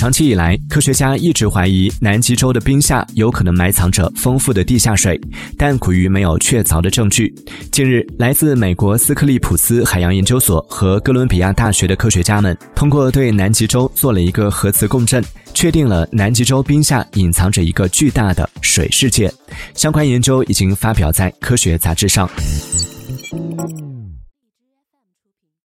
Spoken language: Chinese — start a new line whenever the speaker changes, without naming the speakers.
长期以来科学家一直怀疑南极洲的冰下有可能埋藏着丰富的地下水但苦于没有确凿的证据近日来自美国斯克利普斯海洋研究所和哥伦比亚大学的科学家们通过对南极洲做了一个核磁共振确定了南极洲冰下隐藏着一个巨大的水世界相关研究已经发表在科学杂志上。